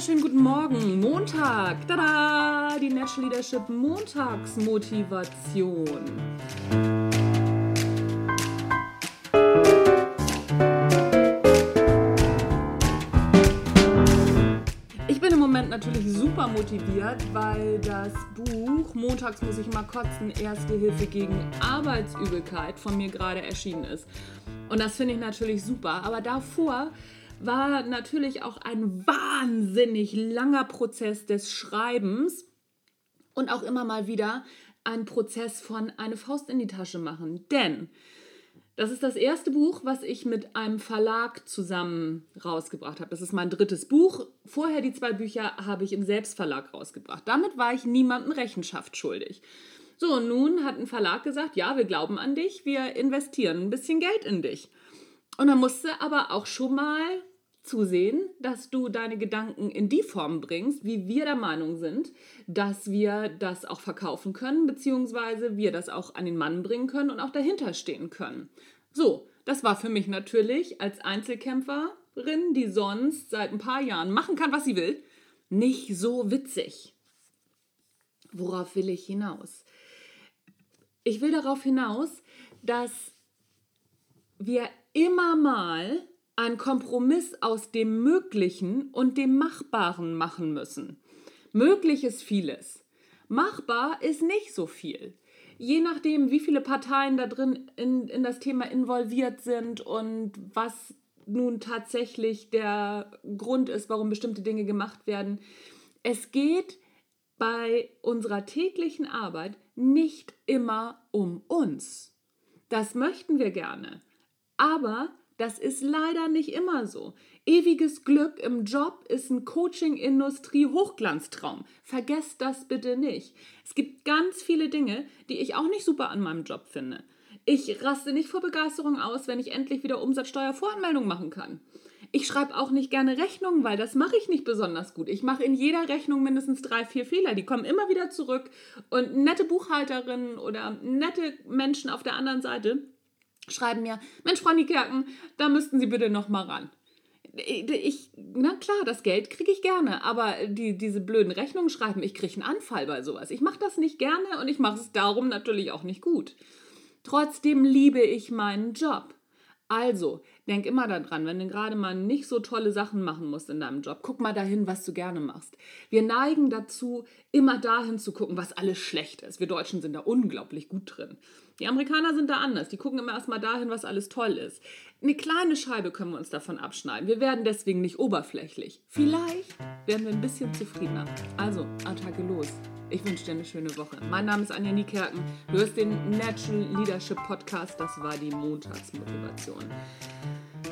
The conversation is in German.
wunderschönen guten Morgen. Montag. Tada! Die Natural Leadership Montagsmotivation. Ich bin im Moment natürlich super motiviert, weil das Buch Montags muss ich mal kotzen, Erste Hilfe gegen Arbeitsübelkeit von mir gerade erschienen ist. Und das finde ich natürlich super. Aber davor war natürlich auch ein wahnsinnig langer Prozess des Schreibens und auch immer mal wieder ein Prozess von eine Faust in die Tasche machen. Denn das ist das erste Buch, was ich mit einem Verlag zusammen rausgebracht habe. Das ist mein drittes Buch. Vorher die zwei Bücher habe ich im Selbstverlag rausgebracht. Damit war ich niemandem Rechenschaft schuldig. So, und nun hat ein Verlag gesagt, ja, wir glauben an dich, wir investieren ein bisschen Geld in dich. Und dann musste aber auch schon mal zusehen, dass du deine Gedanken in die Form bringst, wie wir der Meinung sind, dass wir das auch verkaufen können, beziehungsweise wir das auch an den Mann bringen können und auch dahinter stehen können. So, das war für mich natürlich als Einzelkämpferin, die sonst seit ein paar Jahren machen kann, was sie will, nicht so witzig. Worauf will ich hinaus? Ich will darauf hinaus, dass wir immer mal einen Kompromiss aus dem Möglichen und dem Machbaren machen müssen. Möglich ist vieles. Machbar ist nicht so viel. Je nachdem, wie viele Parteien da drin in, in das Thema involviert sind und was nun tatsächlich der Grund ist, warum bestimmte Dinge gemacht werden. Es geht bei unserer täglichen Arbeit nicht immer um uns. Das möchten wir gerne. Aber das ist leider nicht immer so. Ewiges Glück im Job ist ein Coaching-Industrie-Hochglanztraum. Vergesst das bitte nicht. Es gibt ganz viele Dinge, die ich auch nicht super an meinem Job finde. Ich raste nicht vor Begeisterung aus, wenn ich endlich wieder Umsatzsteuervoranmeldung machen kann. Ich schreibe auch nicht gerne Rechnungen, weil das mache ich nicht besonders gut. Ich mache in jeder Rechnung mindestens drei, vier Fehler. Die kommen immer wieder zurück. Und nette Buchhalterinnen oder nette Menschen auf der anderen Seite schreiben mir, Mensch, Frau Niekerken, da müssten Sie bitte noch mal ran. Ich, na klar, das Geld kriege ich gerne, aber die, diese blöden Rechnungen schreiben, ich kriege einen Anfall bei sowas. Ich mache das nicht gerne und ich mache es darum natürlich auch nicht gut. Trotzdem liebe ich meinen Job. Also, denk immer daran, wenn du gerade mal nicht so tolle Sachen machen musst in deinem Job, guck mal dahin, was du gerne machst. Wir neigen dazu, immer dahin zu gucken, was alles schlecht ist. Wir Deutschen sind da unglaublich gut drin. Die Amerikaner sind da anders. Die gucken immer erstmal dahin, was alles toll ist. Eine kleine Scheibe können wir uns davon abschneiden. Wir werden deswegen nicht oberflächlich. Vielleicht werden wir ein bisschen zufriedener. Also, Attacke los. Ich wünsche dir eine schöne Woche. Mein Name ist Anja Niekerken. Du hörst den Natural Leadership Podcast. Das war die Montagsmotivation.